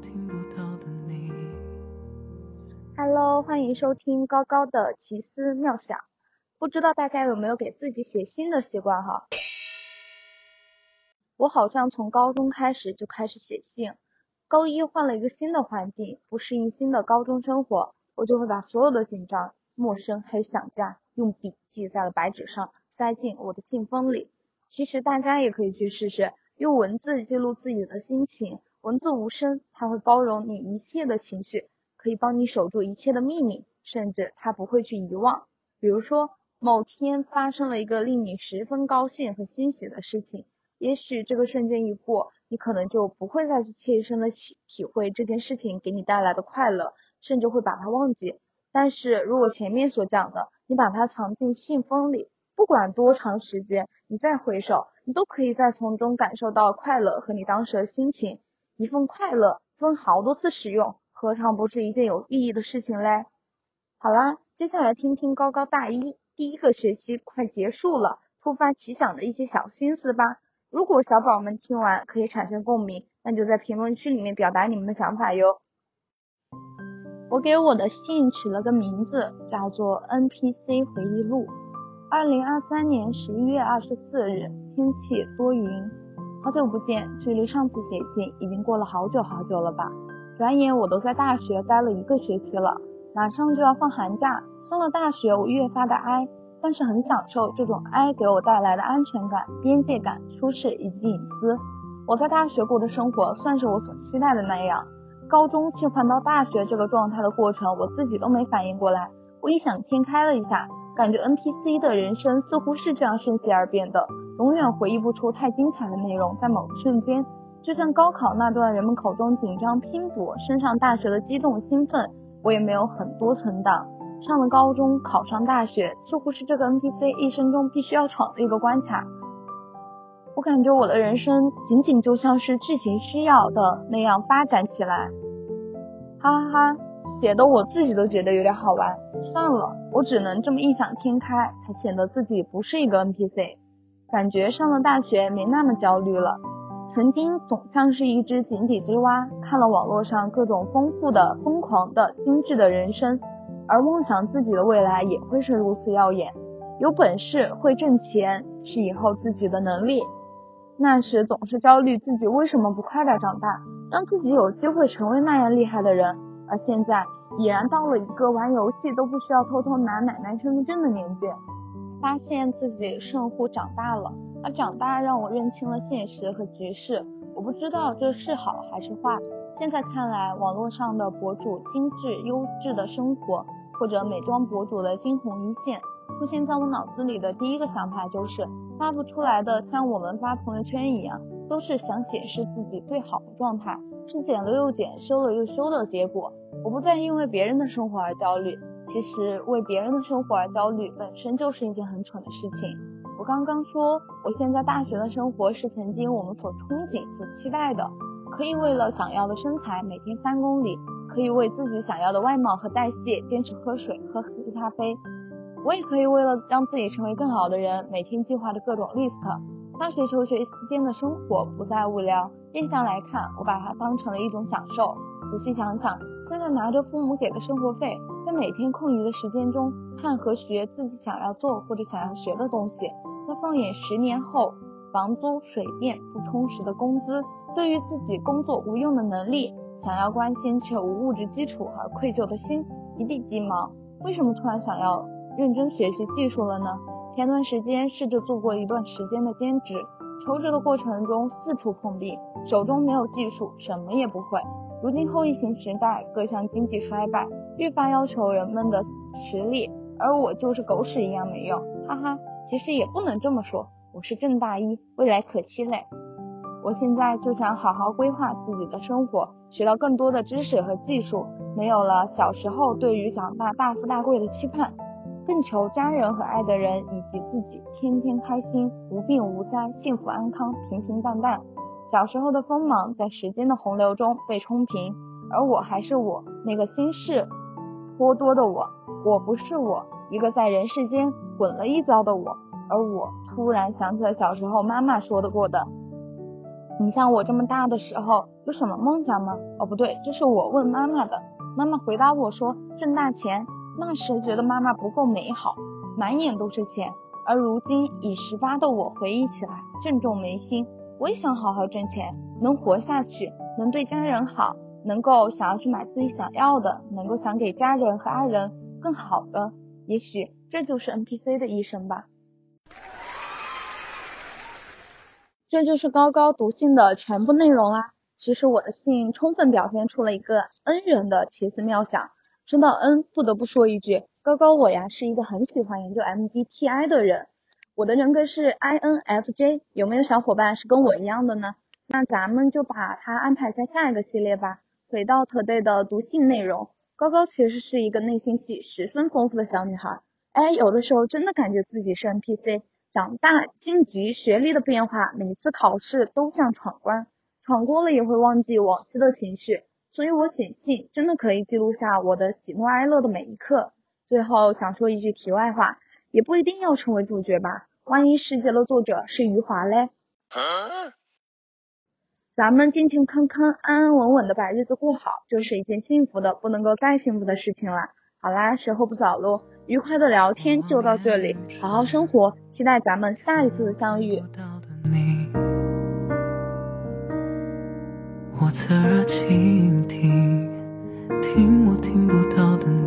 听不到的你。哈喽欢迎收听高高的奇思妙想。不知道大家有没有给自己写信的习惯哈？我好像从高中开始就开始写信。高一换了一个新的环境不适应新的高中生活我就会把所有的紧张陌生还有想家用笔记在了白纸上塞进我的信封里。其实大家也可以去试试用文字记录自己的心情文字无声，它会包容你一切的情绪，可以帮你守住一切的秘密，甚至它不会去遗忘。比如说，某天发生了一个令你十分高兴和欣喜的事情，也许这个瞬间一过。你可能就不会再去切身的体体会这件事情给你带来的快乐，甚至会把它忘记。但是如果前面所讲的，你把它藏进信封里，不管多长时间，你再回首，你都可以再从中感受到快乐和你当时的心情。一份快乐分好多次使用，何尝不是一件有意义的事情嘞？好啦，接下来听听高高大一第一个学期快结束了，突发奇想的一些小心思吧。如果小宝们听完可以产生共鸣，那就在评论区里面表达你们的想法哟。我给我的信取了个名字，叫做 NPC 回忆录。二零二三年十一月二十四日，天气多云。好久不见，距离上次写信已经过了好久好久了吧？转眼我都在大学待了一个学期了，马上就要放寒假。上了大学，我越发的哀。但是很享受这种哀给我带来的安全感、边界感、舒适以及隐私。我在大学过的生活算是我所期待的那样。高中切换到大学这个状态的过程，我自己都没反应过来。我异想天开了一下，感觉 NPC 的人生似乎是这样瞬息而变的，永远回忆不出太精彩的内容。在某个瞬间，就像高考那段人们口中紧张拼搏、升上大学的激动兴奋，我也没有很多存档。上了高中，考上大学，似乎是这个 NPC 一生中必须要闯的一个关卡。我感觉我的人生仅仅就像是剧情需要的那样发展起来，哈哈哈，写的我自己都觉得有点好玩。算了，我只能这么异想天开，才显得自己不是一个 NPC。感觉上了大学没那么焦虑了。曾经总像是一只井底之蛙，看了网络上各种丰富的、疯狂的、精致的人生。而梦想自己的未来也会是如此耀眼，有本事会挣钱是以后自己的能力。那时总是焦虑自己为什么不快点长大，让自己有机会成为那样厉害的人。而现在已然到了一个玩游戏都不需要偷偷拿奶奶身份证的年纪，发现自己似乎长大了。而长大让我认清了现实和局势，我不知道这是好还是坏。现在看来，网络上的博主精致优质的生活。或者美妆博主的惊鸿一现，出现在我脑子里的第一个想法就是发不出来的，像我们发朋友圈一样，都是想显示自己最好的状态，是剪了又剪，修了又修的结果。我不再因为别人的生活而焦虑，其实为别人的生活而焦虑本身就是一件很蠢的事情。我刚刚说，我现在大学的生活是曾经我们所憧憬、所期待的，可以为了想要的身材每天三公里。可以为自己想要的外貌和代谢坚持喝水、喝黑咖啡。我也可以为了让自己成为更好的人，每天计划着各种 list。大学求学期间的生活不再无聊，变相来看，我把它当成了一种享受。仔细想想，现在拿着父母给的生活费，在每天空余的时间中看和学自己想要做或者想要学的东西，再放眼十年后，房租、水电不充实的工资，对于自己工作无用的能力。想要关心却无物质基础而愧疚的心一地鸡毛。为什么突然想要认真学习技术了呢？前段时间试着做过一段时间的兼职，求职的过程中四处碰壁，手中没有技术，什么也不会。如今后疫情时代，各项经济衰败，愈发要求人们的实力，而我就是狗屎一样没用，哈哈。其实也不能这么说，我是正大一，未来可期嘞。我现在就想好好规划自己的生活，学到更多的知识和技术，没有了小时候对于长大大富大贵的期盼，更求家人和爱的人以及自己天天开心，无病无灾，幸福安康，平平淡淡。小时候的锋芒在时间的洪流中被冲平，而我还是我，那个心事颇多的我，我不是我，一个在人世间滚了一遭的我。而我突然想起了小时候妈妈说的过的。你像我这么大的时候有什么梦想吗？哦，不对，这是我问妈妈的。妈妈回答我说挣大钱。那时觉得妈妈不够美好，满眼都是钱。而如今已十八的我回忆起来，正中眉心。我也想好好挣钱，能活下去，能对家人好，能够想要去买自己想要的，能够想给家人和爱人更好的。也许这就是 NPC 的一生吧。这就是高高读信的全部内容啦。其实我的信充分表现出了一个恩人的奇思妙想。说到 N，不得不说一句，高高我呀是一个很喜欢研究 MBTI 的人。我的人格是 INFJ，有没有小伙伴是跟我一样的呢？那咱们就把它安排在下一个系列吧。回到 Today 的读信内容，高高其实是一个内心戏十分丰富的小女孩。哎，有的时候真的感觉自己是 NPC。长大晋级学历的变化，每次考试都像闯关，闯过了也会忘记往昔的情绪，所以我写信真的可以记录下我的喜怒哀乐的每一刻。最后想说一句题外话，也不一定要成为主角吧，万一世界的作者是余华嘞？咱们健健康康、安安稳稳的把日子过好，就是一件幸福的不能够再幸福的事情了。好啦，时候不早喽。愉快的聊天就到这里，好好生活，期待咱们下一次的相遇。侧耳倾听，听我听不到的。